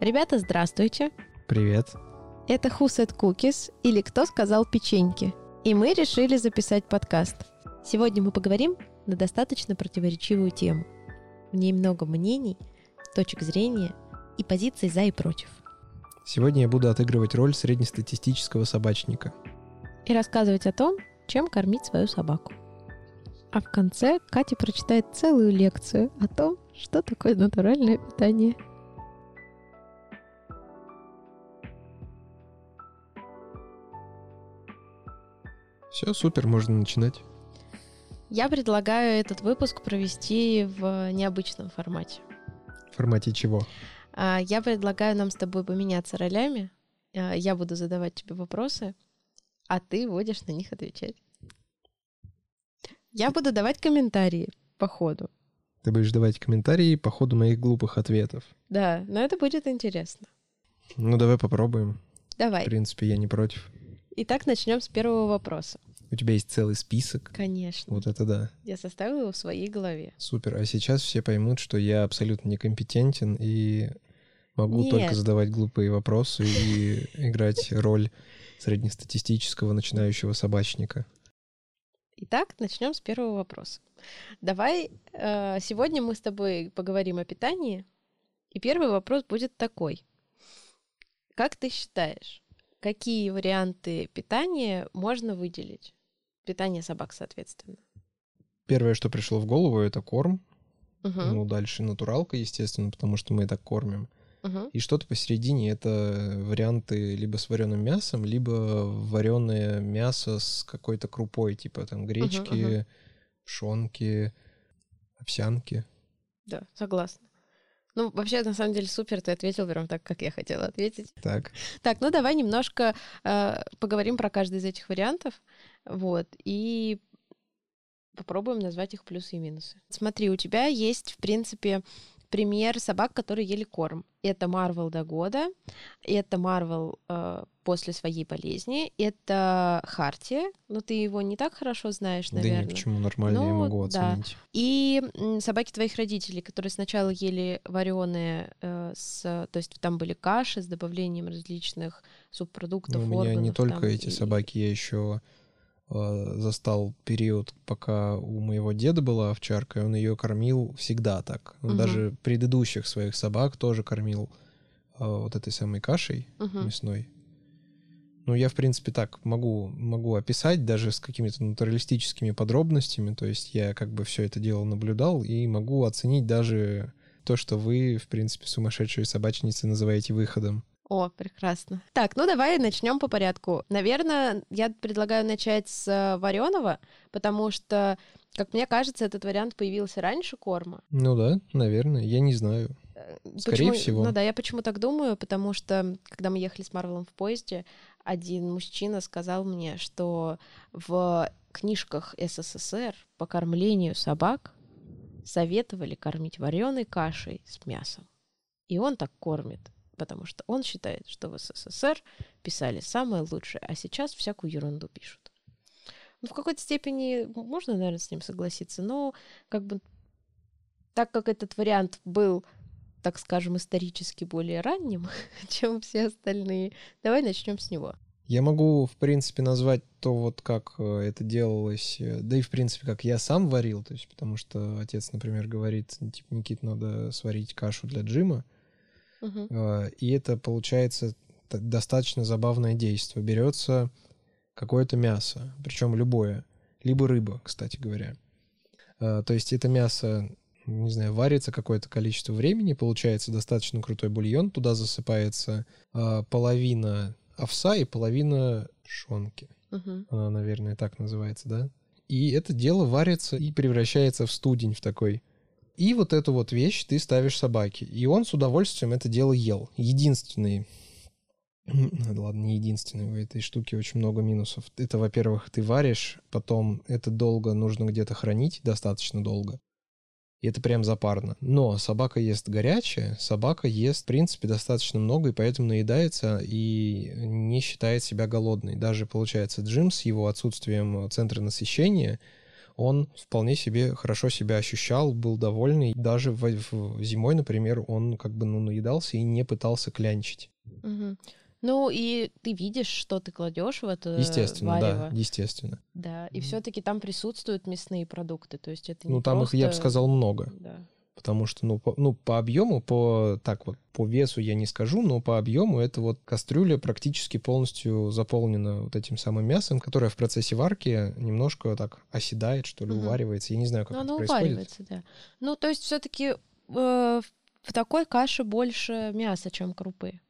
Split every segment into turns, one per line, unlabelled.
Ребята, здравствуйте!
Привет.
Это Who Said Cookies или Кто сказал печеньки. И мы решили записать подкаст. Сегодня мы поговорим на достаточно противоречивую тему. В ней много мнений, точек зрения и позиций за и против.
Сегодня я буду отыгрывать роль среднестатистического собачника.
И рассказывать о том, чем кормить свою собаку. А в конце Катя прочитает целую лекцию о том, что такое натуральное питание.
Все, супер, можно начинать.
Я предлагаю этот выпуск провести в необычном формате.
В формате чего?
А, Я предлагаю нам с тобой поменяться ролями. А, Я буду задавать тебе вопросы, а ты будешь на них отвечать. Я буду давать комментарии по ходу.
Ты будешь давать комментарии по ходу моих глупых ответов.
Да, но это будет интересно.
Ну, давай попробуем. В
Давай.
принципе, я не против.
Итак, начнем с первого вопроса.
У тебя есть целый список.
Конечно.
Вот это да.
Я составила его в своей голове.
Супер. А сейчас все поймут, что я абсолютно некомпетентен и могу
Нет.
только задавать глупые вопросы и играть роль среднестатистического начинающего собачника.
Итак, начнем с первого вопроса. Давай, э, сегодня мы с тобой поговорим о питании. И первый вопрос будет такой. Как ты считаешь, какие варианты питания можно выделить? Питание собак, соответственно.
Первое, что пришло в голову, это корм.
Мгм,
Ну, дальше натуралка, естественно, потому что мы так кормим.
Мгм.
И что-то посередине это варианты либо с вареным мясом, либо вареное мясо с какой-то крупой, типа там гречки,
мгм.
пшенки, овсянки.
Да, согласна. Ну, вообще, на самом деле, супер, ты ответил прям так, как я хотела ответить.
Так,
Так, ну давай немножко э, поговорим про каждый из этих вариантов. Вот. И попробуем назвать их плюсы и минусы. Смотри, у тебя есть, в принципе, пример собак, которые ели корм. Это Марвел до года, это Марвел э, после своей болезни, это Харти, но ты его не так хорошо знаешь,
да
наверное.
не, почему нормально, я
Ну,
могу
да.
оценить.
И м, собаки твоих родителей, которые сначала ели вареные, э, с, то есть там были каши с добавлением различных субпродуктов,
Ну, у меня не
органов
только
там
эти
и-
собаки, я еще застал период, пока у моего деда была овчарка, и он ее кормил всегда так. Он
Мгм.
даже предыдущих своих собак тоже кормил э, вот этой самой кашей
Мгм.
мясной. Ну, я, в принципе, так могу, могу описать даже с какими-то натуралистическими подробностями. То есть я как бы все это дело наблюдал и могу оценить даже то, что вы, в принципе, сумасшедшие собачницы называете выходом.
О, прекрасно. Так, ну давай начнем по порядку. Наверное, я предлагаю начать с вареного, потому что, как мне кажется, этот вариант появился раньше корма.
Ну да, наверное, я не знаю.
Э,
Скорее
почему-
всего.
Ну да, я почему так думаю, потому что, когда мы ехали с Марвелом в поезде, один мужчина сказал мне, что в книжках СССР по кормлению собак советовали кормить вареной кашей с мясом. И он так кормит, потому что он считает, что в СССР писали самое лучшее, а сейчас всякую ерунду пишут. Ну, в какой-то степени можно, наверное, с ним согласиться, но как бы так как этот вариант был так скажем, исторически более ранним, чем все остальные. Давай начнем с него.
Я могу, в принципе, назвать то, вот как э, это делалось, э, да и, в принципе, как я сам варил, то есть, потому что отец, например, говорит, типа, Никит, надо сварить кашу для Джима, Э, и это получается достаточно забавное действие. Берется какое-то мясо, причем любое, либо рыба, кстати говоря. Э, То есть это мясо, не знаю, варится какое-то количество времени, получается достаточно крутой бульон, туда засыпается э, половина овса и половина шонки.
Мгм.
Она, наверное, так называется, да? И это дело варится и превращается в студень в такой. И вот эту вот вещь ты ставишь собаке. И он с удовольствием это дело ел. Единственный... Ладно, не единственный. У этой штуки очень много минусов. Это, во-первых, ты варишь, потом это долго нужно где-то хранить, достаточно долго. И это прям запарно. Но собака ест горячее, собака ест, в принципе, достаточно много, и поэтому наедается и не считает себя голодной. Даже, получается, Джим с его отсутствием центра насыщения, он вполне себе хорошо себя ощущал, был довольный. Даже в, в зимой, например, он как бы ну, наедался и не пытался клянчить.
Угу. Ну и ты видишь, что ты кладешь в это
Естественно,
варево.
да, естественно.
Да, и все-таки там присутствуют мясные продукты, то есть это не
Ну там
просто...
их, я бы сказал, много.
Да.
Потому что, ну по, ну, по объему, по так вот, по весу я не скажу, но по объему это вот кастрюля практически полностью заполнена вот этим самым мясом, которое в процессе варки немножко так оседает, что ли,
Мгм.
уваривается. Я не знаю, как
Ну,
это
оно
происходит.
уваривается, да. Ну, то есть все-таки в такой каше больше мяса, чем крупы.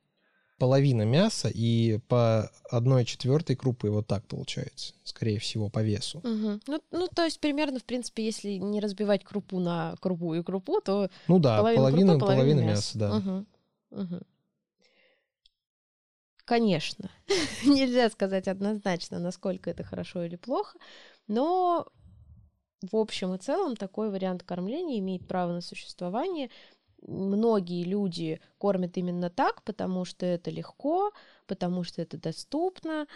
Половина мяса и по одной четвертой крупы вот так получается, скорее всего, по весу.
Мгм. Ну, ну, то есть примерно, в принципе, если не разбивать крупу на крупу и крупу, то
Ну да,
половина,
половина,
крупы, половина,
половина
мяса.
мяса, да.
Мгм. Мгм. Конечно, нельзя сказать однозначно, насколько это хорошо или плохо, но в общем и целом такой вариант кормления имеет право на существование. Многие люди кормят именно так, потому что это легко, потому что это доступно,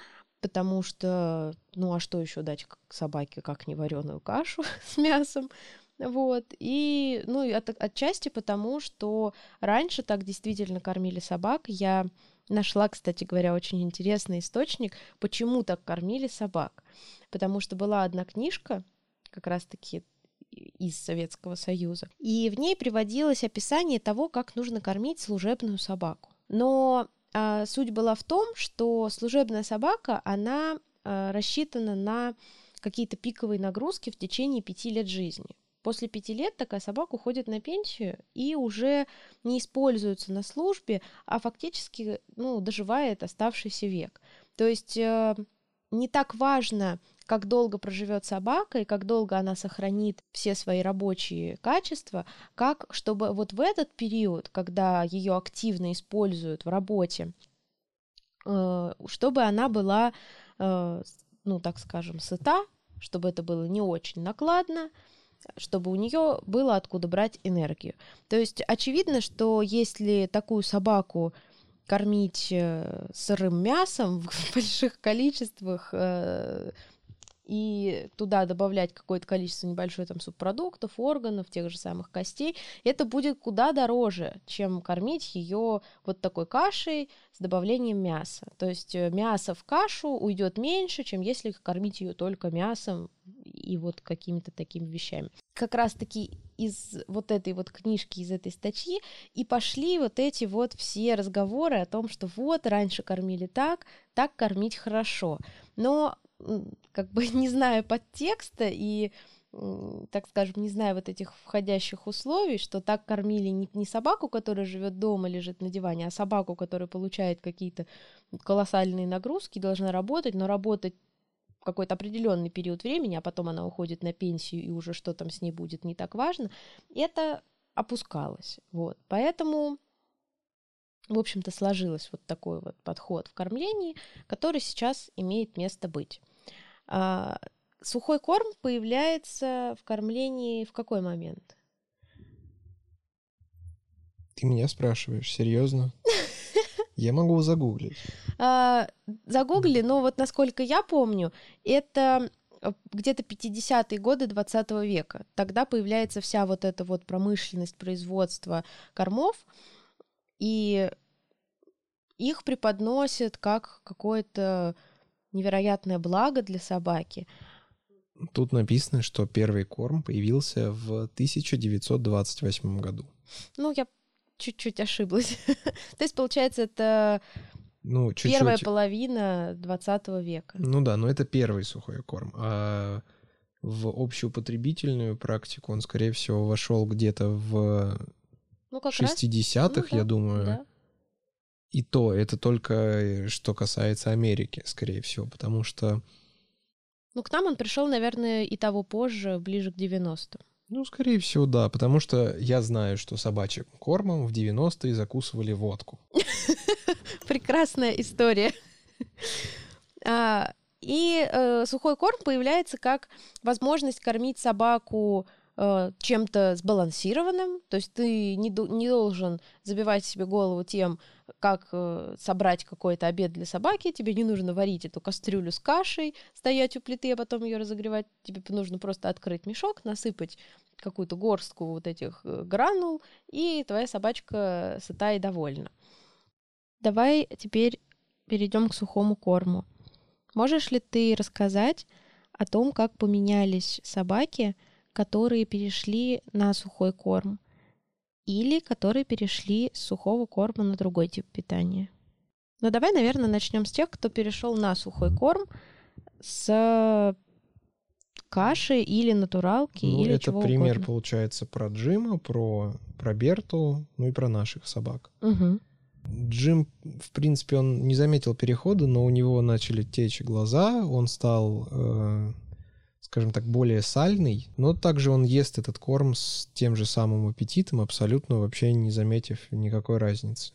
потому что, ну а что еще дать собаке, как не вареную кашу с мясом, вот. И, ну, от- отчасти потому, что раньше так действительно кормили собак. Я нашла, кстати говоря, очень интересный источник, почему так кормили собак. Потому что была одна книжка, как раз-таки из Советского Союза, и в ней приводилось описание того, как нужно кормить служебную собаку. Но а, суть была в том, что служебная собака, она а, рассчитана на какие-то пиковые нагрузки в течение пяти лет жизни. После пяти лет такая собака уходит на пенсию и уже не используется на службе, а фактически ну, доживает оставшийся век. То есть э, не так важно, как долго проживет собака и как долго она сохранит все свои рабочие качества, как чтобы вот в этот период, когда ее активно используют в работе, э, чтобы она была, э, ну так скажем, сыта, чтобы это было не очень накладно, чтобы у нее было откуда брать энергию. То есть очевидно, что если такую собаку кормить э, сырым мясом в больших количествах и туда добавлять какое-то количество небольшое там субпродуктов, органов, тех же самых костей, это будет куда дороже, чем кормить ее вот такой кашей с добавлением мяса. То есть э, мясо в кашу уйдет меньше, чем если кормить ее только мясом и вот какими-то такими вещами. Как раз-таки из вот этой вот книжки, из этой статьи и пошли вот эти вот все разговоры о том, что вот раньше кормили так, так кормить хорошо. Но как бы не зная подтекста и так скажем, не зная вот этих входящих условий, что так кормили не, не собаку, которая живет дома, лежит на диване, а собаку, которая получает какие-то колоссальные нагрузки, должна работать, но работать какой-то определенный период времени, а потом она уходит на пенсию, и уже что там с ней будет не так важно, это опускалось. Вот. Поэтому, в общем-то, сложилось вот такой вот подход в кормлении, который сейчас имеет место быть. А, сухой корм появляется в кормлении в какой момент?
Ты меня спрашиваешь, серьезно? Я могу загуглить.
А, загугли, но вот насколько я помню, это э, где-то 50-е годы 20 века. Тогда появляется вся вот эта вот промышленность производства кормов, и их преподносят как какое-то невероятное благо для собаки.
Тут написано, что первый корм появился в 1928 году.
Ну, я чуть-чуть ошиблась. То есть, получается, это
Ну, чуть-чуть.
первая половина 20 века.
Ну да, но это первый сухой корм. А в общеупотребительную практику он, скорее всего, вошел где-то в
Ну, как раз.
60-х,
Ну
я
да,
думаю.
да.
И то, это только э, что касается Америки, скорее всего, потому что,
Ну, к нам он пришел, наверное, и того позже, ближе к 90-м.
ну, скорее всего, да, потому что я знаю, что собачьим кормом в 90-е закусывали водку.
Прекрасная история. А, И э, сухой корм появляется как возможность кормить собаку э, чем-то сбалансированным, то есть ты не, не должен забивать себе голову тем, как э, собрать какой-то обед для собаки, тебе не нужно варить эту кастрюлю с кашей, стоять у плиты, а потом ее разогревать. Тебе нужно просто открыть мешок, насыпать какую-то горстку вот этих э, гранул, и твоя собачка сыта и довольна. Давай теперь перейдем к сухому корму. Можешь ли ты рассказать о том, как поменялись собаки, которые перешли на сухой корм? или которые перешли с сухого корма на другой тип питания. Но давай, наверное, начнем с тех, кто перешел на сухой корм с каши или натуралки
ну,
или
это
чего
пример
угодно.
получается про Джима, про про Берту, ну и про наших собак.
Угу.
Джим, в принципе, он не заметил перехода, но у него начали течь глаза, он стал э, скажем так, более сальный, но также он ест этот корм с тем же самым аппетитом, абсолютно вообще не заметив никакой разницы.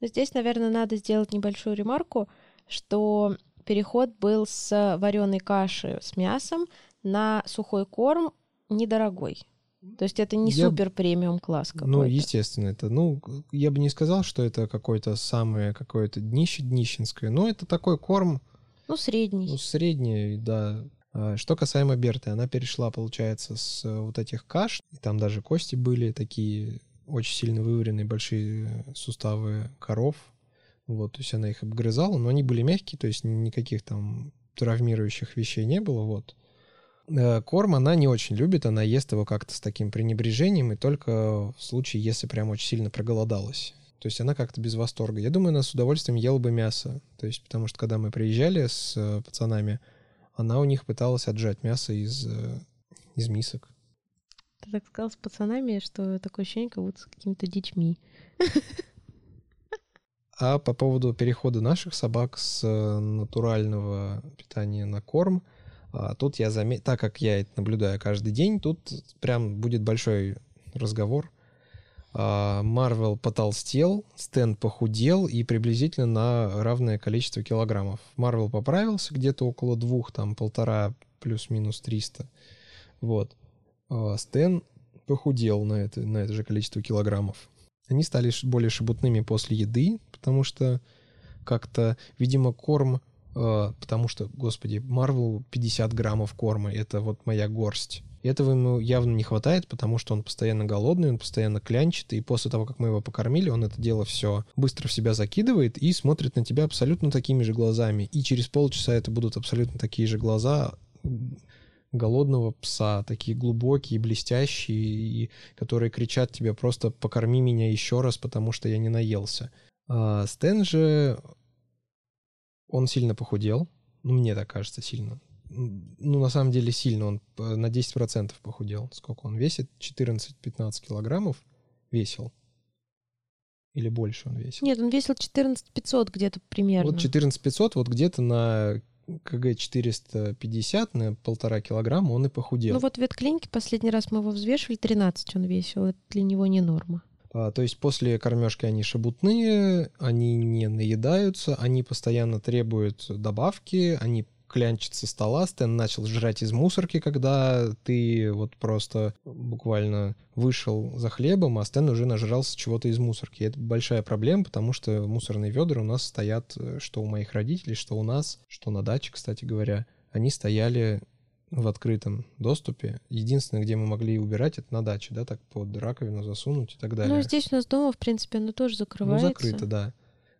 Здесь, наверное, надо сделать небольшую ремарку, что переход был с вареной каши с мясом на сухой корм недорогой. То есть это не
Я-
супер премиум класс какой-то.
Ну, естественно, это, ну, я бы не сказал, что это какое-то самое какое-то днище днищенское, но это такой корм,
Ну, средний.
ну, средний, да. А, Что касаемо Берты, она перешла, получается, с э, вот этих каш, и там даже кости были такие очень сильно вываренные, большие суставы коров, вот, то есть она их обгрызала, но они были мягкие, то есть никаких там травмирующих вещей не было, вот. Э, Корм она не очень любит, она ест его как-то с таким пренебрежением, и только в случае, если прям очень сильно проголодалась. То есть она как-то без восторга. Я думаю, она с удовольствием ела бы мясо. То есть, потому что когда мы приезжали с э, пацанами, она у них пыталась отжать мясо из, э, из мисок.
Ты так сказал с пацанами, что такое ощущение, как будто с какими-то детьми.
А по поводу перехода наших собак с э, натурального питания на корм, а, тут я заметил, так как я это наблюдаю каждый день, тут прям будет большой разговор. А, Марвел потолстел, Стэн похудел и приблизительно на равное количество килограммов. Марвел поправился где-то около двух, там полтора плюс-минус 300. Вот. А Стэн похудел на это, на это же количество килограммов. Они стали более шебутными после еды, потому что как-то, видимо, корм, э, потому что, господи, Марвелу 50 граммов корма, это вот моя горсть. И Этого ему явно не хватает, потому что он постоянно голодный, он постоянно клянчит, и после того, как мы его покормили, он это дело все быстро в себя закидывает и смотрит на тебя абсолютно такими же глазами. И через полчаса это будут абсолютно такие же глаза голодного пса, такие глубокие, блестящие, и которые кричат тебе просто «покорми меня еще раз, потому что я не наелся». А Стэн же, он сильно похудел, ну, мне так кажется, сильно. Ну, на самом деле, сильно, он э, на 10% похудел. Сколько он весит? 14-15 килограммов весил. Или больше он весил?
Нет, он весил 14 500 где-то примерно.
Вот 14 500, вот где-то на КГ 450, на полтора килограмма он и похудел.
Ну вот в ветклинике последний раз мы его взвешивали, 13 он весил. Это для него не норма.
А, то есть после кормежки они шебутные, они не наедаются, они постоянно требуют добавки, они клянчат со стола. Стэн начал жрать из мусорки, когда ты вот просто буквально вышел за хлебом, а Стэн уже нажрался чего-то из мусорки. И это большая проблема, потому что мусорные ведра у нас стоят, э, что у моих родителей, что у нас, что на даче, кстати говоря. Они стояли в открытом доступе. Единственное, где мы могли убирать, это на даче, да, так под раковину засунуть и так далее.
Ну, здесь у нас дома, в принципе, оно тоже
Ну,
закрывается.
закрыто, да.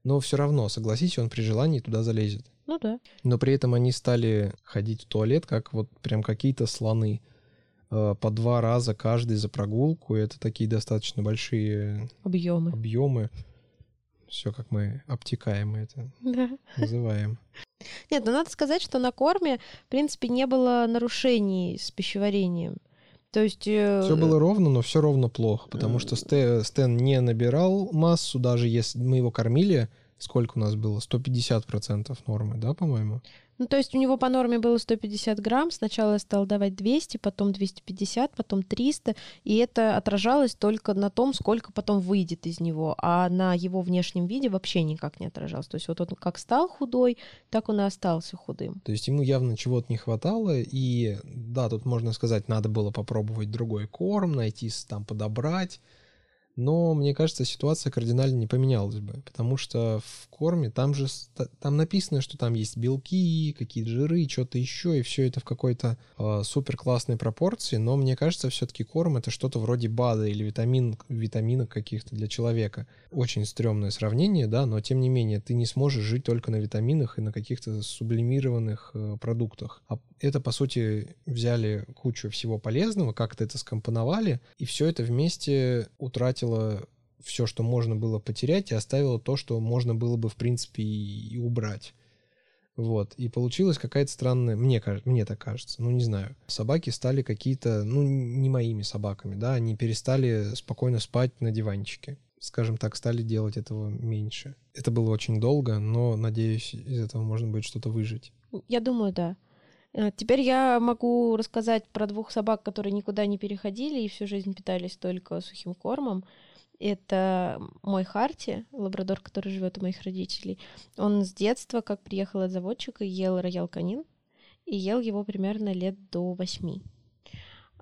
Но все равно, согласись, он при желании туда залезет.
Ну да.
Но при этом они стали ходить в туалет, как вот прям какие-то слоны. Э, По два раза каждый за прогулку. Это такие достаточно большие
Объемы.
объемы. Все, как мы обтекаемо это
Да.
называем.
Нет, ну надо сказать, что на корме, в принципе, не было нарушений с пищеварением. То есть... э,
Все было ровно, но все ровно плохо, потому что Стэн не набирал массу, даже если мы его кормили, сколько у нас было? 150% нормы, да, по-моему?
Ну, то есть у него по норме было 150 грамм. Сначала я стал давать 200, потом 250, потом 300. И это отражалось только на том, сколько потом выйдет из него. А на его внешнем виде вообще никак не отражалось. То есть вот он как стал худой, так он и остался худым.
То есть ему явно чего-то не хватало, и да, тут можно сказать, надо было попробовать другой корм, найти, там, подобрать. Но, мне кажется, ситуация кардинально не поменялась бы, потому что в корме там же там написано, что там есть белки, какие-то жиры, что-то еще, и все это в какой-то э, супер классной пропорции. Но мне кажется, все-таки корм это что-то вроде БАДа или витамин, витаминок каких-то для человека. Очень стрёмное сравнение, да, но тем не менее ты не сможешь жить только на витаминах и на каких-то сублимированных э, продуктах. А это, по сути, взяли кучу всего полезного, как-то это скомпоновали, и все это вместе утратило все, что можно было потерять, и оставило то, что можно было бы, в принципе, и, убрать. Вот. И получилась какая-то странная, мне, кажется, мне так кажется, ну не знаю. Собаки стали какие-то, ну не моими собаками, да, они перестали спокойно спать на диванчике. Скажем так, стали делать этого меньше. Это было очень долго, но, надеюсь, из этого можно будет что-то выжить.
Я думаю, да. Э, теперь я могу рассказать про двух собак, которые никуда не переходили и всю жизнь питались только сухим кормом. Это мой Харти, лабрадор, который живет у моих родителей. Он с детства, как приехал от заводчика, ел роял канин и ел его примерно лет до восьми.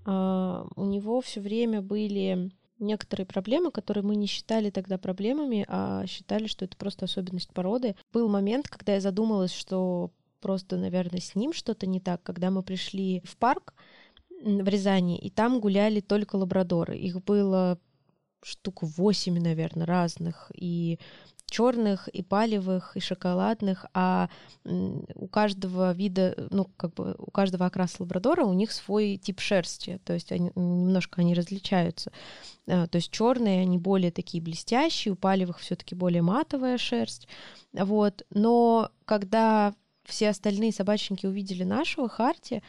Uh, у него все время были некоторые проблемы, которые мы не считали тогда проблемами, а считали, что это просто особенность породы. Был момент, когда я задумалась, что просто, наверное, с ним что-то не так, когда мы пришли в парк в Рязани, и там гуляли только лабрадоры. Их было штук восемь, наверное, разных. И черных, и палевых, и шоколадных, а у каждого вида, ну, как бы у каждого окраса лабрадора у них свой тип шерсти, то есть они, немножко они различаются. А, то есть черные, они более такие блестящие, у палевых все-таки более матовая шерсть. Вот. Но когда все остальные собачники увидели нашего Харти,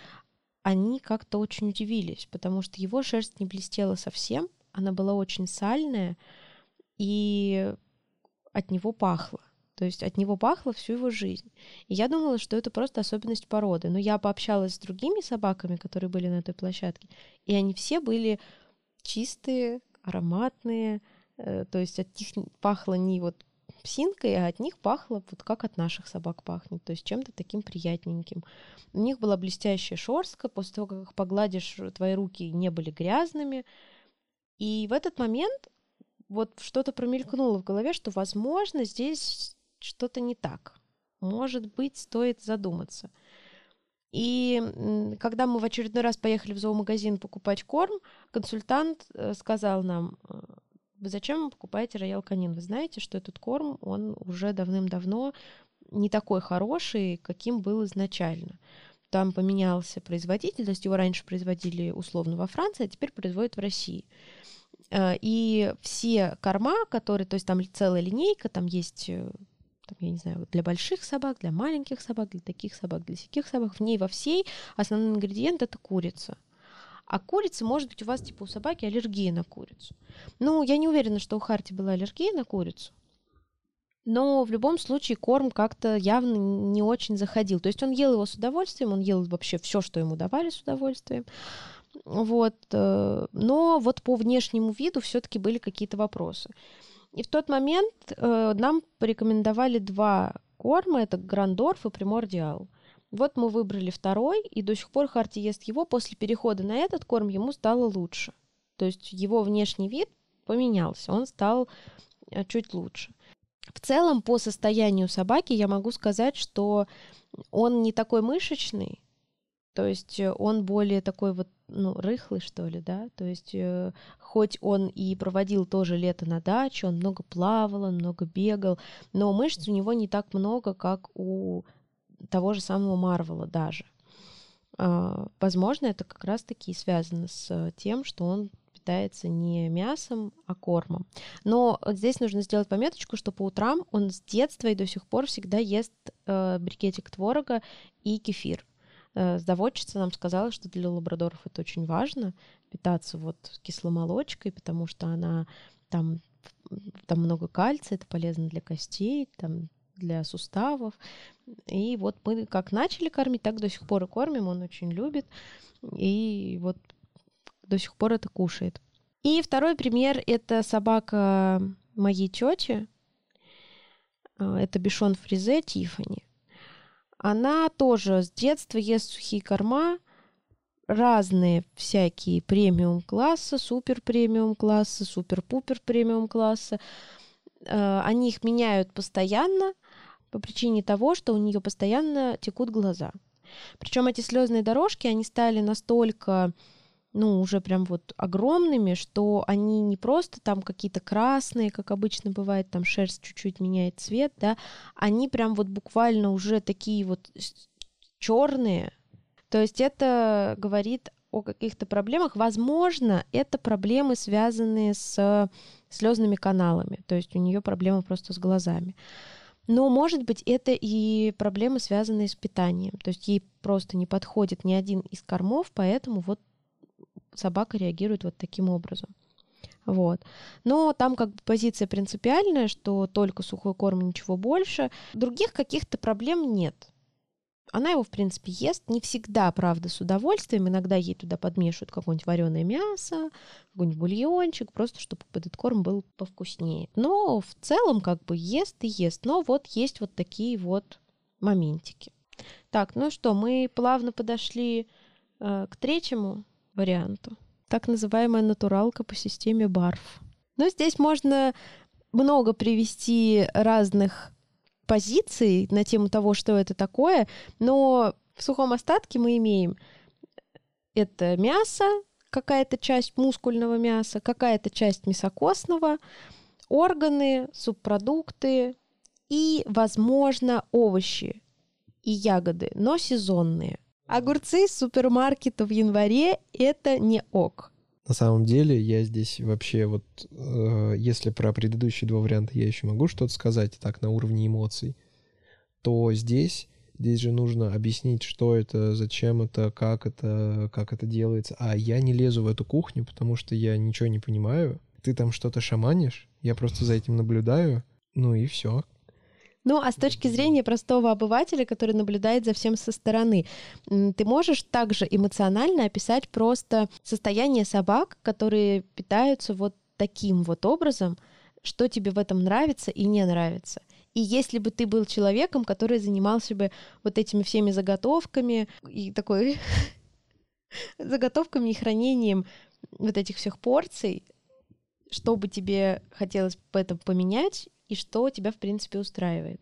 они как-то очень удивились, потому что его шерсть не блестела совсем, она была очень сальная, и от него пахло. То есть от него пахло всю его жизнь. И я думала, что это просто особенность породы. Но я пообщалась с другими собаками, которые были на этой площадке, и они все были чистые, ароматные. Э, то есть от них пахло не вот псинкой, а от них пахло вот как от наших собак пахнет, то есть чем-то таким приятненьким. У них была блестящая шерстка, после того, как их погладишь, твои руки не были грязными. И в этот момент вот что-то промелькнуло в голове, что, возможно, здесь что-то не так. Может быть, стоит задуматься. И когда мы в очередной раз поехали в зоомагазин покупать корм, консультант э, сказал нам, вы зачем покупаете роял канин? Вы знаете, что этот корм, он уже давным-давно не такой хороший, каким был изначально. Там поменялся производитель, то есть его раньше производили условно во Франции, а теперь производят в России. Э, и все корма, которые, то есть там целая линейка, там есть э, я не знаю, для больших собак, для маленьких собак, для таких собак, для всяких собак. В ней во всей основной ингредиент это курица. А курица, может быть, у вас, типа, у собаки аллергия на курицу. Ну, я не уверена, что у Харти была аллергия на курицу. Но в любом случае корм как-то явно не очень заходил. То есть он ел его с удовольствием, он ел вообще все, что ему давали с удовольствием. Вот. Э, но вот по внешнему виду все-таки были какие-то вопросы. И в тот момент э, нам порекомендовали два корма, это Грандорф и Примордиал. Вот мы выбрали второй, и до сих пор Харти ест его. После перехода на этот корм ему стало лучше. То есть его внешний вид поменялся, он стал э, чуть лучше. В целом, по состоянию собаки я могу сказать, что он не такой мышечный, то есть э, он более такой вот, ну, рыхлый, что ли, да, то есть э, хоть он и проводил тоже лето на даче, он много плавал, он много бегал, но мышц у него не так много, как у того же самого Марвела даже. А, возможно, это как раз-таки связано с тем, что он питается не мясом, а кормом. Но здесь нужно сделать пометочку, что по утрам он с детства и до сих пор всегда ест э, брикетик творога и кефир. Э, заводчица нам сказала, что для лабрадоров это очень важно питаться вот кисломолочкой, потому что она там там много кальция, это полезно для костей, там для суставов. И вот мы как начали кормить, так до сих пор и кормим. Он очень любит. И вот до сих пор это кушает. И второй пример — это собака моей тети. А, это бишон фризе Тифани. Она тоже с детства ест сухие корма, разные всякие премиум класса, супер премиум класса, супер-пупер премиум класса. Они их меняют постоянно по причине того, что у нее постоянно текут глаза. Причем эти слезные дорожки, они стали настолько ну, уже прям вот огромными, что они не просто там какие-то красные, как обычно бывает, там шерсть чуть-чуть меняет цвет, да, они прям вот буквально уже такие вот черные. То есть это говорит о каких-то проблемах. Возможно, это проблемы, связанные с слезными каналами. То есть у нее проблемы просто с глазами. Но, может быть, это и проблемы, связанные с питанием. То есть ей просто не подходит ни один из кормов, поэтому вот собака реагирует вот таким образом. Вот. Но там как бы позиция принципиальная, что только сухой корм, ничего больше. Других каких-то проблем нет. Она его, в принципе, ест не всегда, правда, с удовольствием. Иногда ей туда подмешивают какое-нибудь вареное мясо, какой-нибудь бульончик, просто чтобы этот корм был повкуснее. Но в целом как бы ест и ест. Но вот есть вот такие вот моментики. Так, ну что, мы плавно подошли э, к третьему варианту. Так называемая натуралка по системе барф. Но здесь можно много привести разных позиций на тему того, что это такое, но в сухом остатке мы имеем это мясо, какая-то часть мускульного мяса, какая-то часть мясокосного, органы, субпродукты и, возможно, овощи и ягоды, но сезонные. Огурцы из супермаркета в январе — это не ок.
На самом деле, я здесь вообще вот, э, если про предыдущие два варианта я еще могу что-то сказать, так, на уровне эмоций, то здесь, здесь же нужно объяснить, что это, зачем это, как это, как это делается. А я не лезу в эту кухню, потому что я ничего не понимаю. Ты там что-то шаманишь, я просто за этим наблюдаю, ну и все.
Ну, а с точки зрения простого обывателя, который наблюдает за всем со стороны, ты можешь также эмоционально описать просто состояние собак, которые питаются вот таким вот образом, что тебе в этом нравится и не нравится. И если бы ты был человеком, который занимался бы вот этими всеми заготовками и такой заготовками и хранением вот этих всех порций, что бы тебе хотелось бы это поменять и что тебя, в принципе, устраивает?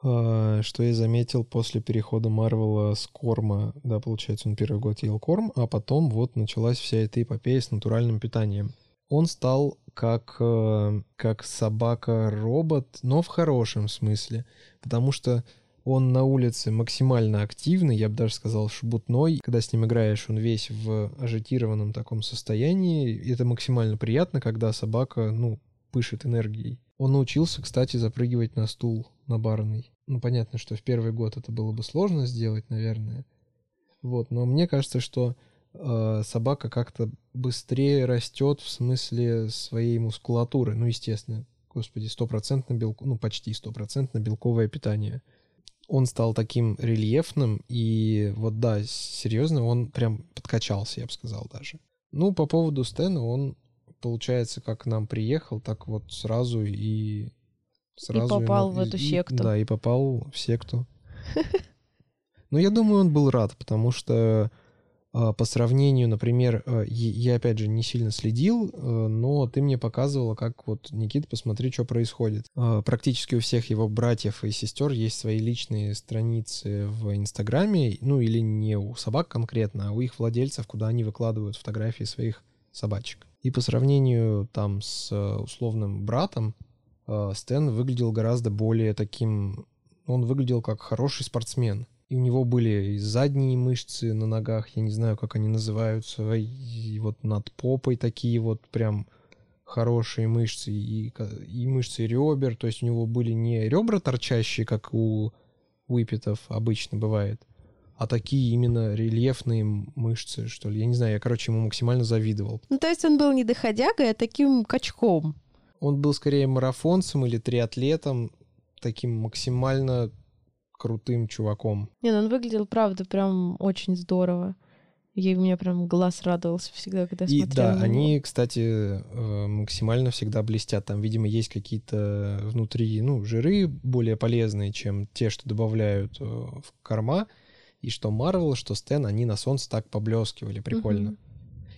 А, что я заметил после перехода Марвела с корма, да, получается, он первый год ел корм, а потом вот началась вся эта эпопея с натуральным питанием. Он стал как, э, как собака-робот, но в хорошем смысле, потому что он на улице максимально активный, я бы даже сказал шебутной. Когда с ним играешь, он весь в ажитированном таком состоянии. Это максимально приятно, когда собака, ну, пышет энергией. Он научился, кстати, запрыгивать на стул, на барный. Ну, понятно, что в первый год это было бы сложно сделать, наверное. Вот, но мне кажется, что э, собака как-то быстрее растет в смысле своей мускулатуры. Ну, естественно, господи, стопроцентно белку, ну, почти стопроцентно белковое питание. Он стал таким рельефным, и вот да, серьезно, он прям подкачался, я бы сказал даже. Ну, по поводу Стэна, он получается, как нам приехал, так вот сразу и...
Сразу и попал ему, в эту
и,
секту.
Да, и попал в секту. Но я думаю, он был рад, потому что а, по сравнению, например, а, я опять же не сильно следил, а, но ты мне показывала, как вот, Никита, посмотри, что происходит. Практически у всех его братьев и сестер есть свои личные страницы в Инстаграме, ну или не у собак конкретно, а у их владельцев, куда они выкладывают фотографии своих собачек. И по сравнению там с э, условным братом, э, Стэн выглядел гораздо более таким... Он выглядел как хороший спортсмен. И у него были и задние мышцы на ногах, я не знаю, как они называются, и вот над попой такие вот прям хорошие мышцы, и, и мышцы ребер, то есть у него были не ребра торчащие, как у выпитов обычно бывает, а такие именно рельефные мышцы, что ли. Я не знаю, я, короче, ему максимально завидовал.
Ну, то есть он был не доходягой, а таким качком.
Он был скорее марафонцем или триатлетом, таким максимально крутым чуваком.
Не, ну он выглядел, правда, прям очень здорово. И у меня прям глаз радовался всегда, когда
и,
смотрел.
Да, они, кстати, э, максимально всегда блестят. Там, видимо, есть какие-то внутри, ну, жиры более полезные, чем те, что добавляют э, в корма И что Марвел, что Стэн, они на солнце так поблескивали, прикольно.
Мгм.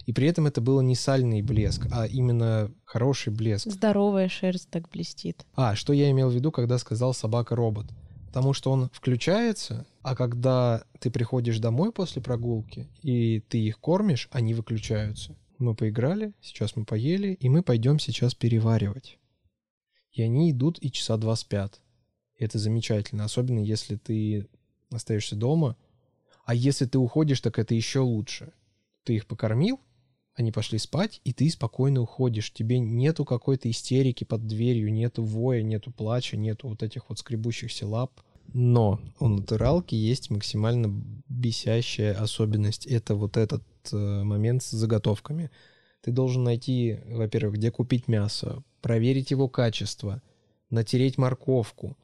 И при этом это было не сальный блеск, а именно хороший блеск.
Здоровая шерсть так блестит.
А, что я имел в виду, когда сказал собака-робот? Потому что он включается, а когда ты приходишь домой после прогулки и ты их кормишь, они выключаются. Мы поиграли, сейчас мы поели, и мы пойдем сейчас переваривать. И они идут и часа два спят. И это замечательно, особенно если ты остаешься дома. А если ты уходишь, так это еще лучше. Ты их покормил, они пошли спать, и ты спокойно уходишь. Тебе нету какой-то истерики под дверью, нету воя, нету плача, нету вот этих вот скребущихся лап. Но у натуралки есть максимально бесящая особенность. Это вот этот э, момент с заготовками. Ты должен найти, во-первых, где купить мясо, проверить его качество, натереть морковку,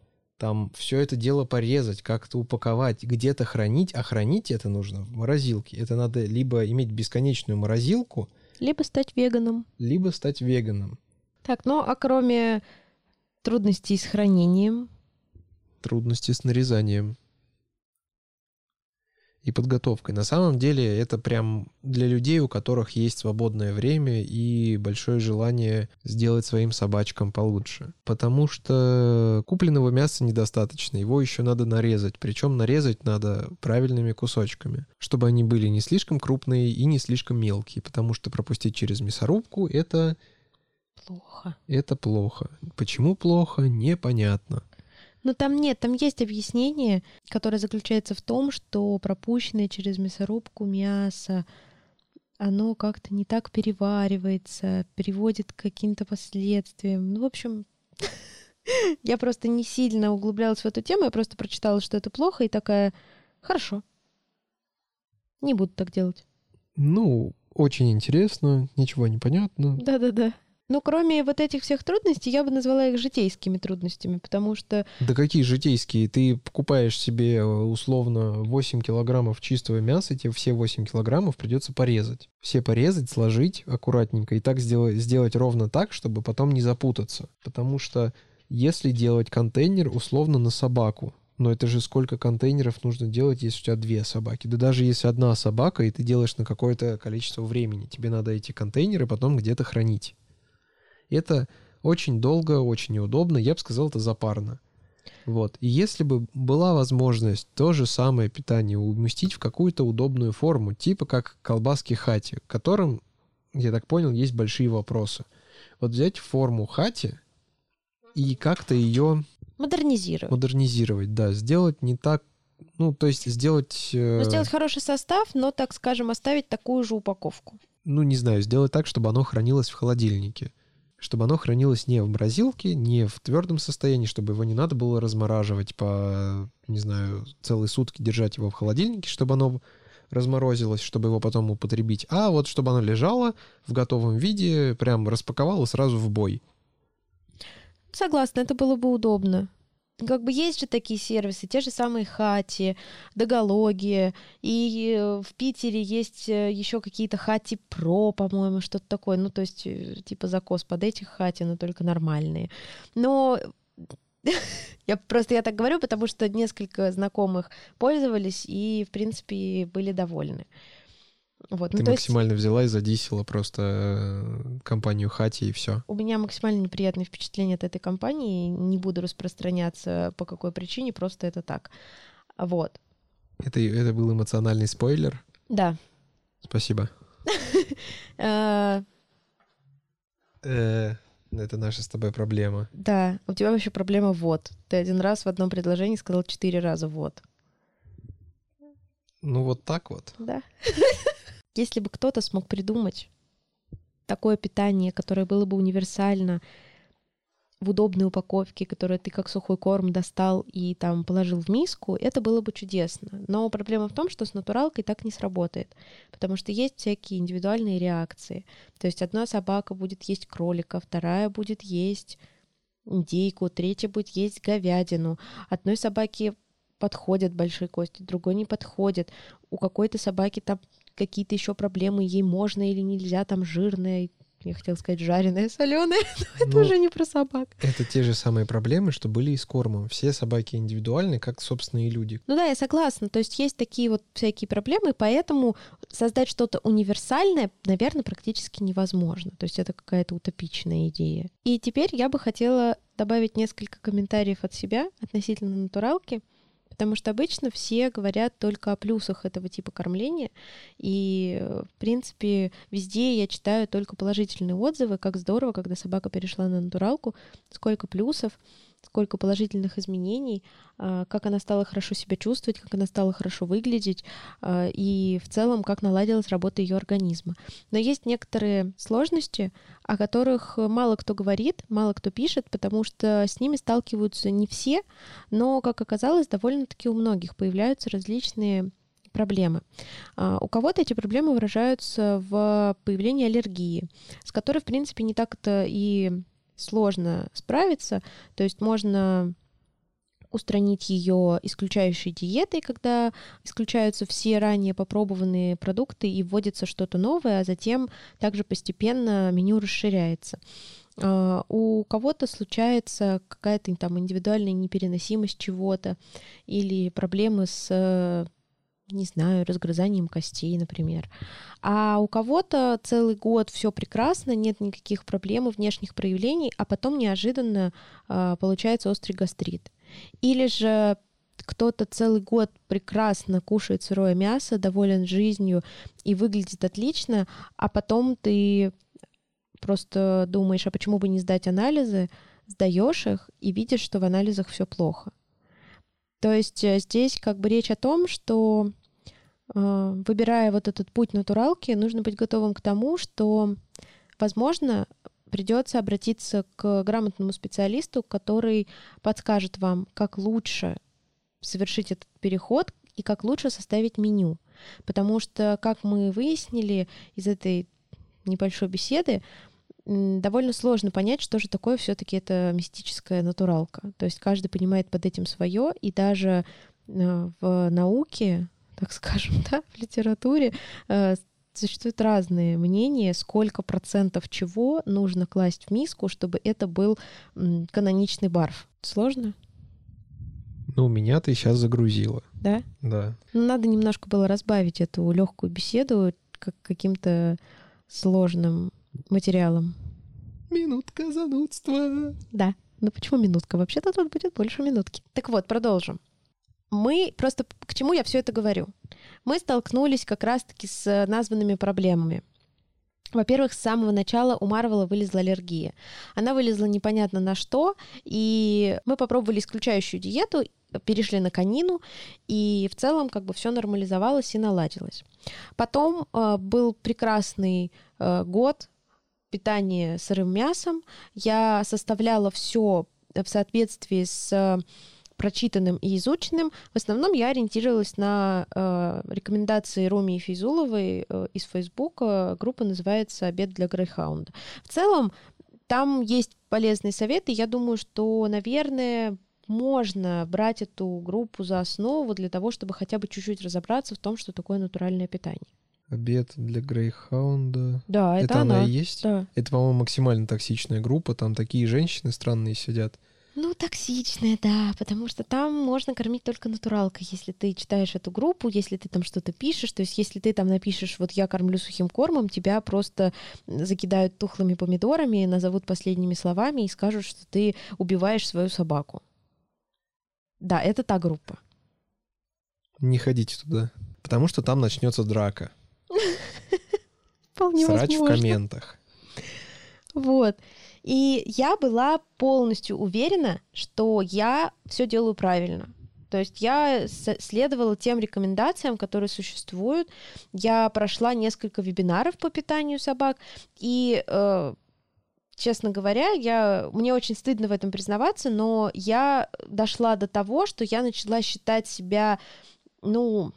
там все это дело порезать, как-то упаковать, где-то хранить, а хранить это нужно в морозилке. Это надо либо иметь бесконечную морозилку,
Либо стать веганом.
либо стать веганом.
Так, ну а кроме трудностей с хранением,
Трудности с нарезанием и подготовкой. На самом деле это прям для людей, у которых есть свободное время и большое желание сделать своим собачкам получше. Потому что купленного мяса недостаточно, его еще надо нарезать. Причем нарезать надо правильными кусочками, чтобы они были не слишком крупные и не слишком мелкие, потому что пропустить через мясорубку это,
плохо.
это плохо. Почему плохо, непонятно.
Но там нет, там есть объяснение, которое заключается в том, что пропущенное через мясорубку мясо, оно как-то не так переваривается, приводит к каким-то последствиям. Ну, в общем, я просто не сильно углублялась в эту тему, я просто прочитала, что это плохо, и такая, хорошо, не буду так делать.
Ну, очень интересно, ничего не понятно.
Да-да-да. Ну, кроме вот этих всех трудностей, я бы назвала их житейскими трудностями, потому что
Да какие житейские? Ты покупаешь себе э, условно 8 килограммов чистого мяса, тебе все 8 килограммов придется порезать. Все порезать, сложить аккуратненько и так сделать, сделать ровно так, чтобы потом не запутаться. Потому что если делать контейнер условно на собаку, но это же сколько контейнеров нужно делать, если у тебя две собаки. Да даже если одна собака, и ты делаешь на какое-то количество времени, тебе надо эти контейнеры потом где-то хранить. Это очень долго, очень неудобно, я бы сказал, это запарно. Вот. И если бы была возможность то же самое питание уместить в какую-то удобную форму, типа как колбаски хати, к которым, я так понял, есть большие вопросы. Вот взять форму хати и как-то ее
модернизирую.
модернизировать, да, сделать не так, ну, то есть сделать... э,
Ну, сделать хороший состав, но, так скажем, оставить такую же упаковку.
ну, не знаю, сделать так, чтобы оно хранилось в холодильнике. Чтобы оно хранилось не в морозилке, не в твердом состоянии, чтобы его не надо было размораживать по, не знаю, целые сутки держать его в холодильнике, чтобы оно разморозилось, чтобы его потом употребить. А вот чтобы оно лежало в готовом виде, прям распаковал и сразу в бой.
Согласна, это было бы удобно. Как бы есть же такие сервисы, те же самые Хати, Догология, и э, в Питере есть еще какие-то Хати Про, по-моему, что-то такое, ну, то есть, э, типа закос под этих Хати, но только нормальные. Но я просто я так говорю, потому что несколько знакомых пользовались и, в принципе, были довольны. Вот,
Ты
ну, то есть
максимально взяла и задисила просто э, компанию Хати и все.
у меня максимально неприятные впечатления от этой компании. Не буду распространяться по какой причине, просто это так. Вот.
Это, это был эмоциональный спойлер.
Да.
Спасибо.
Э,
Э, Это наша с тобой проблема.
Да, у тебя вообще проблема вот. Ты один раз в одном предложении сказал четыре раза вот.
Ну вот так вот.
Да. Если бы кто-то смог придумать такое питание, которое было бы универсально в удобной упаковке, которое ты как сухой корм достал и там положил в миску, это было бы чудесно. Но проблема в том, что с натуралкой так не сработает, потому что есть всякие индивидуальные реакции. То есть одна собака будет есть кролика, вторая будет есть индейку, третья будет есть говядину. Одной собаке подходят большие кости, другой не подходит. У какой-то собаки там какие-то еще проблемы, ей можно или нельзя, там жирное. я хотела сказать жареное, соленое, но это
Ну,
уже не про собак.
Это те же самые проблемы, что были и с кормом. Все собаки индивидуальны, как, собственно, и люди.
Ну да, я согласна. То есть есть такие вот всякие проблемы, поэтому создать что-то универсальное, наверное, практически невозможно. То есть это какая-то утопичная идея. И теперь я бы хотела добавить несколько комментариев от себя относительно натуралки, потому что обычно все говорят только о плюсах этого типа кормления, и, э, в принципе, везде я читаю только положительные отзывы, как здорово, когда собака перешла на натуралку, сколько плюсов, сколько положительных изменений, а, как она стала хорошо себя чувствовать, как она стала хорошо выглядеть, а, и в целом, как наладилась работа ее организма. Но есть некоторые сложности, о которых мало кто говорит, мало кто пишет, потому что с ними сталкиваются не все, но, как оказалось, довольно-таки у многих появляются различные проблемы. А, У кого-то эти проблемы выражаются в появлении аллергии, с которой, в принципе, не так это и сложно справиться. То есть можно устранить ее исключающей диетой, когда исключаются все ранее попробованные продукты и вводится что-то новое, а затем также постепенно меню расширяется. А, У кого-то случается какая-то там индивидуальная непереносимость чего-то или проблемы с э, не знаю, разгрызанием костей, например. А у кого-то целый год все прекрасно, нет никаких проблем и внешних проявлений, а потом неожиданно а, получается острый гастрит. Или же кто-то целый год прекрасно кушает сырое мясо, доволен жизнью и выглядит отлично, а потом ты просто думаешь, а почему бы не сдать анализы, сдаешь их и видишь, что в анализах все плохо. То есть э, здесь как бы речь о том, что э, выбирая вот этот путь натуралки, нужно быть готовым к тому, что, возможно, придется обратиться к грамотному специалисту, который подскажет вам, как лучше совершить этот переход и как лучше составить меню. Потому что, как мы выяснили из этой небольшой беседы, довольно сложно понять, что же такое все-таки это мистическая натуралка. То есть каждый понимает под этим свое, и даже э, в науке, так скажем, да, в литературе э, существуют разные мнения, сколько процентов чего нужно класть в миску, чтобы это был каноничный барф. Сложно,
Ну, меня ты сейчас загрузила.
да?
Да.
Ну, надо немножко было разбавить эту легкую беседу как каким-то сложным материалом.
Минутка занудства.
Да. Ну почему минутка? Вообще-то тут будет больше минутки. Так вот, продолжим. Мы просто к чему я все это говорю? Мы столкнулись как раз-таки с названными проблемами. Во-первых, с самого начала у Марвела вылезла аллергия. Она вылезла непонятно на что, и мы попробовали исключающую диету, перешли на конину, и в целом как бы все нормализовалось и наладилось. Потом э, был прекрасный э, год питания сырым мясом. Я составляла все в соответствии с э, прочитанным и изученным. В основном я ориентировалась на э, рекомендации Роми Физуловой э, из Фейсбука. Группа называется «Обед для Грейхаунда». В целом, там есть полезные советы. Я думаю, что, наверное, можно брать эту группу за основу для того, чтобы хотя бы чуть-чуть разобраться в том, что такое натуральное питание.
Обед для Грейхаунда.
Да, это,
Это она
она.
и есть?
Да.
Это, по-моему, максимально токсичная группа. Там такие женщины странные сидят.
Ну, токсичная, да, потому что там можно кормить только натуралкой, если ты читаешь эту группу, если ты там что-то пишешь, то есть если ты там напишешь, вот я кормлю сухим кормом, тебя просто закидают тухлыми помидорами, назовут последними словами и скажут, что ты убиваешь свою собаку. Да, это та группа.
Не ходите туда. Потому что там начнется драка.
Вполне
Срач в комментах.
Вот. И я была полностью уверена, что я все делаю правильно. То есть я следовала тем рекомендациям, которые существуют. Я прошла несколько вебинаров по питанию собак. И, э, честно говоря, я, мне очень стыдно в этом признаваться, но я дошла до того, что я начала считать себя, ну,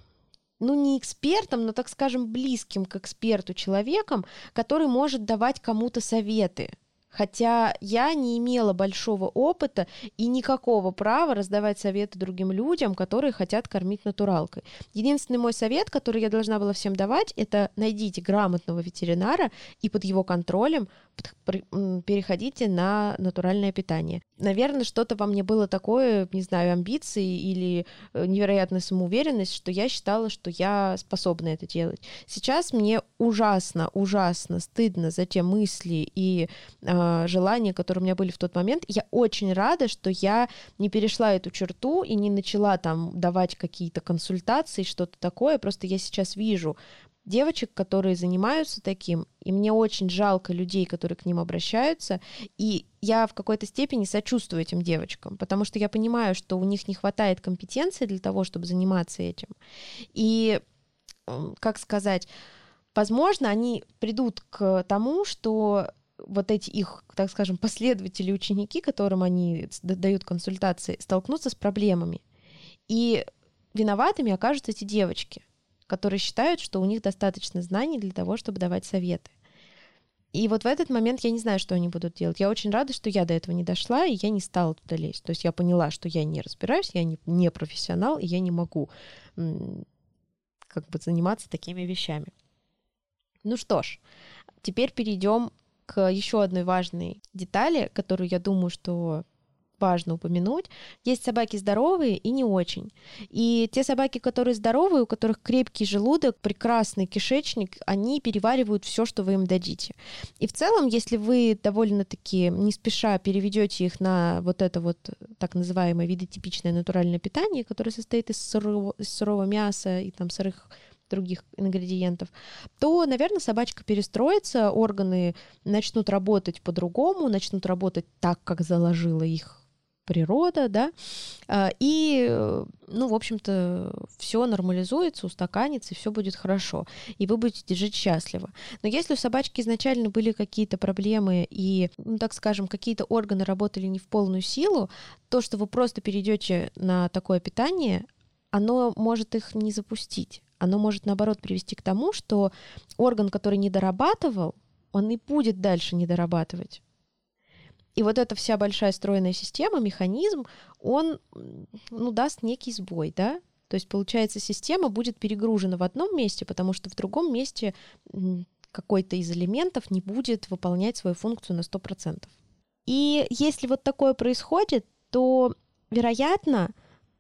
ну, не экспертом, но, так скажем, близким к эксперту человеком, который может давать кому-то советы. Хотя я не имела большого опыта и никакого права раздавать советы другим людям, которые хотят кормить натуралкой. Единственный мой совет, который я должна была всем давать, это найдите грамотного ветеринара и под его контролем переходите на натуральное питание. Наверное, что-то во мне было такое, не знаю, амбиции или э, невероятная самоуверенность, что я считала, что я способна это делать. Сейчас мне ужасно, ужасно стыдно за те мысли и э, желания, которые у меня были в тот момент. Я очень рада, что я не перешла эту черту и не начала там давать какие-то консультации, что-то такое. Просто я сейчас вижу девочек, которые занимаются таким, и мне очень жалко людей, которые к ним обращаются, и я в какой-то степени сочувствую этим девочкам, потому что я понимаю, что у них не хватает компетенции для того, чтобы заниматься этим. И, как сказать, возможно, они придут к тому, что вот эти их, так скажем, последователи, ученики, которым они дают консультации, столкнутся с проблемами. И виноватыми окажутся эти девочки которые считают, что у них достаточно знаний для того, чтобы давать советы. И вот в этот момент я не знаю, что они будут делать. Я очень рада, что я до этого не дошла, и я не стала туда лезть. То есть я поняла, что я не разбираюсь, я не, не профессионал, и я не могу как бы заниматься такими вещами. Ну что ж, теперь перейдем к еще одной важной детали, которую я думаю, что важно упомянуть. Есть собаки здоровые и не очень. И те собаки, которые здоровые, у которых крепкий желудок, прекрасный кишечник, они переваривают все, что вы им дадите. И в целом, если вы довольно-таки не спеша переведете их на вот это вот так называемое видотипичное натуральное питание, которое состоит из сырого, из сырого мяса и там сырых других ингредиентов, то, наверное, собачка перестроится, органы начнут работать по-другому, начнут работать так, как заложила их природа, да, а, и, ну, в общем-то, все нормализуется, устаканится, и все будет хорошо, и вы будете жить счастливо. Но если у собачки изначально были какие-то проблемы и, ну, так скажем, какие-то органы работали не в полную силу, то, что вы просто перейдете на такое питание, оно может их не запустить. Оно может, наоборот, привести к тому, что орган, который не дорабатывал, он и будет дальше не дорабатывать. И вот эта вся большая стройная система, механизм, он ну, даст некий сбой, да? То есть, получается, система будет перегружена в одном месте, потому что в другом месте какой-то из элементов не будет выполнять свою функцию на 100%. И если вот такое происходит, то, вероятно,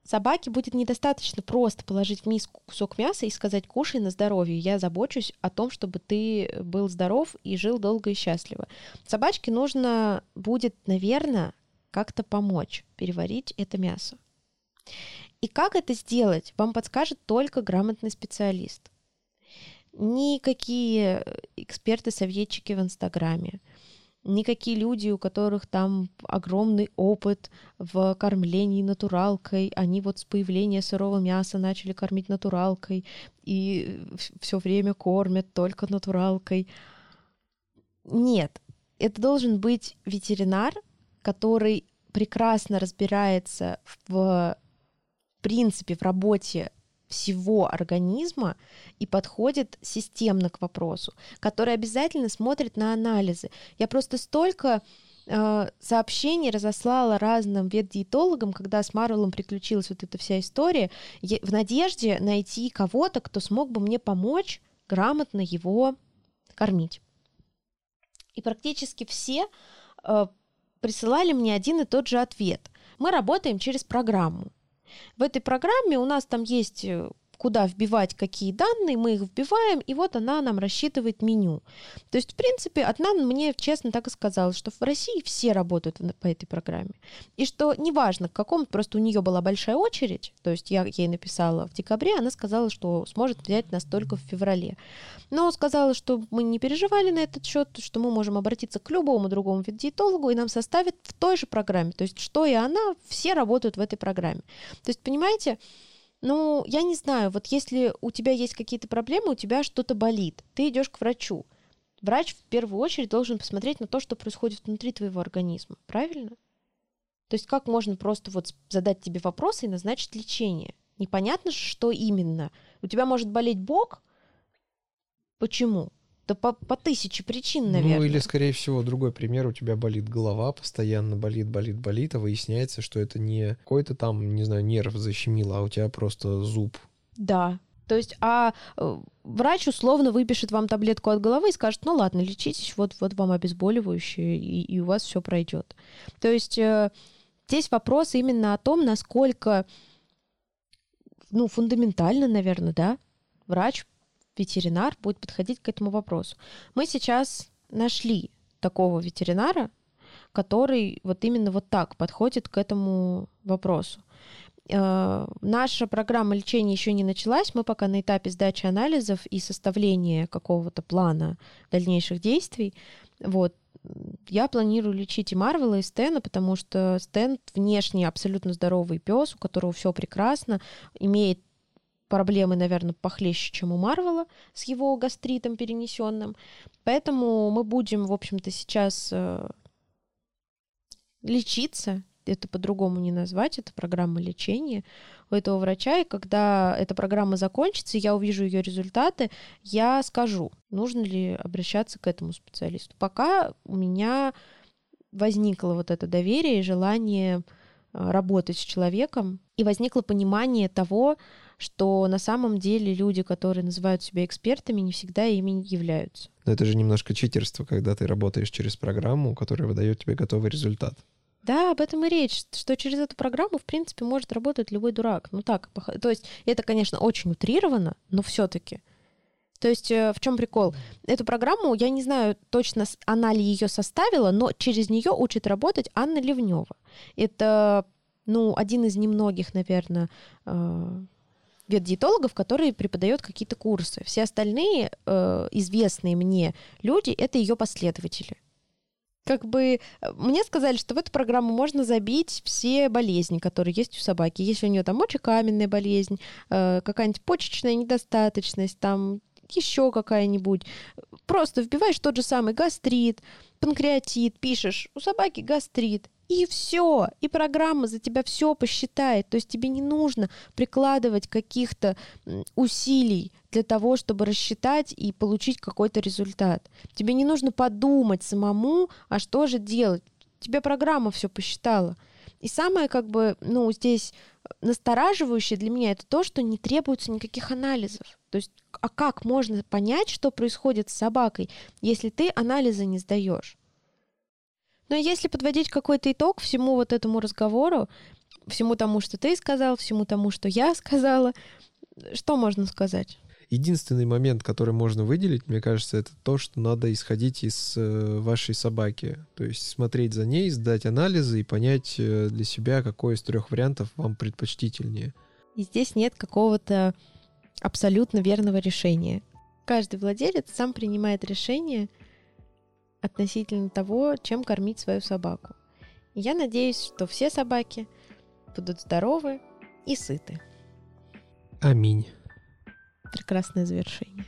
Собаке будет недостаточно просто положить в миску кусок мяса и сказать «кушай на здоровье, я забочусь о том, чтобы ты был здоров и жил долго и счастливо». Собачке нужно будет, наверное, как-то помочь переварить это мясо. И как это сделать, вам подскажет только грамотный специалист. Никакие эксперты-советчики в Инстаграме, никакие люди, у которых там огромный опыт в кормлении натуралкой, они вот с появления сырого мяса начали кормить натуралкой и все время кормят только натуралкой. Нет, это должен быть ветеринар, который прекрасно разбирается в принципе в работе всего организма и подходит системно к вопросу, который обязательно смотрит на анализы. Я просто столько э, сообщений разослала разным ветдиетологам, когда с Марвелом приключилась вот эта вся история, в надежде найти кого-то, кто смог бы мне помочь грамотно его кормить. И практически все э, присылали мне один и тот же ответ. Мы работаем через программу. В этой программе. У нас там есть э, куда вбивать какие данные, мы их вбиваем, и вот она нам рассчитывает меню. То есть, в принципе, одна мне честно так и сказала, что в России все работают по этой программе. И что неважно, к какому, просто у нее была большая очередь, то есть я ей написала в декабре, она сказала, что сможет взять нас только в феврале. Но сказала, что мы не переживали на этот счет, что мы можем обратиться к любому другому диетологу, и нам составят в той же программе. То есть, что и она, все работают в этой программе. То есть, понимаете, ну, я не знаю, вот если у тебя есть какие-то проблемы, у тебя что-то болит, ты идешь к врачу. Врач в первую очередь должен посмотреть на то, что происходит внутри твоего организма, правильно? То есть как можно просто вот задать тебе вопросы и назначить лечение? Непонятно, что именно. У тебя может болеть бок. Почему? Да по, по тысяче причин, наверное.
Ну, или, скорее всего, другой пример, у тебя болит голова, постоянно болит, болит, болит, а выясняется, что это не какой-то там, не знаю, нерв защемило, а у тебя просто зуб.
Да. То есть, а э, врач условно выпишет вам таблетку от головы и скажет, ну ладно, лечитесь, вот, вот вам обезболивающее, и, и у вас все пройдет. То есть э, здесь вопрос именно о том, насколько, ну, фундаментально, наверное, да, врач ветеринар будет подходить к этому вопросу. Мы сейчас нашли такого ветеринара, который вот именно вот так подходит к этому вопросу. Э, наша программа лечения еще не началась, мы пока на этапе сдачи анализов и составления какого-то плана дальнейших действий. Вот. Я планирую лечить и Марвела, и Стена, потому что Стэн внешне абсолютно здоровый пес, у которого все прекрасно, имеет проблемы, наверное, похлеще, чем у Марвела с его гастритом перенесенным. Поэтому мы будем, в общем-то, сейчас э, лечиться. Это по-другому не назвать, это программа лечения у этого врача. И когда эта программа закончится, я увижу ее результаты, я скажу, нужно ли обращаться к этому специалисту. Пока у меня возникло вот это доверие и желание э, работать с человеком, и возникло понимание того, что на самом деле люди, которые называют себя экспертами, не всегда ими являются.
Но это же немножко читерство, когда ты работаешь через программу, которая выдает тебе готовый результат.
Да, об этом и речь, что через эту программу, в принципе, может работать любой дурак. Ну так, то есть это, конечно, очень утрировано, но все-таки. То есть э, в чем прикол? Эту программу, я не знаю точно, она ли ее составила, но через нее учит работать Анна Ливнева. Это, ну, один из немногих, наверное, э, ветдиетологов, который преподает какие-то курсы. Все остальные э, известные мне люди — это ее последователи. Как бы э, мне сказали, что в эту программу можно забить все болезни, которые есть у собаки. Если у нее там мочекаменная болезнь, э, какая-нибудь почечная недостаточность, там еще какая-нибудь. Просто вбиваешь тот же самый гастрит, панкреатит, пишешь, у собаки гастрит, и все. И программа за тебя все посчитает. То есть тебе не нужно прикладывать каких-то усилий для того, чтобы рассчитать и получить какой-то результат. Тебе не нужно подумать самому, а что же делать. Тебе программа все посчитала. И самое как бы, ну, здесь настораживающее для меня это то, что не требуется никаких анализов. То есть, а как можно понять, что происходит с собакой, если ты анализы не сдаешь? Но если подводить какой-то итог всему вот этому разговору, всему тому, что ты сказал, всему тому, что я сказала, что можно сказать?
Единственный момент, который можно выделить, мне кажется, это то, что надо исходить из э, вашей собаки. То есть смотреть за ней, сдать анализы и понять э, для себя, какой из трех вариантов вам предпочтительнее.
И здесь нет какого-то абсолютно верного решения. Каждый владелец сам принимает решение — относительно того, чем кормить свою собаку. И я надеюсь, что все собаки будут здоровы и сыты.
Аминь.
Прекрасное завершение.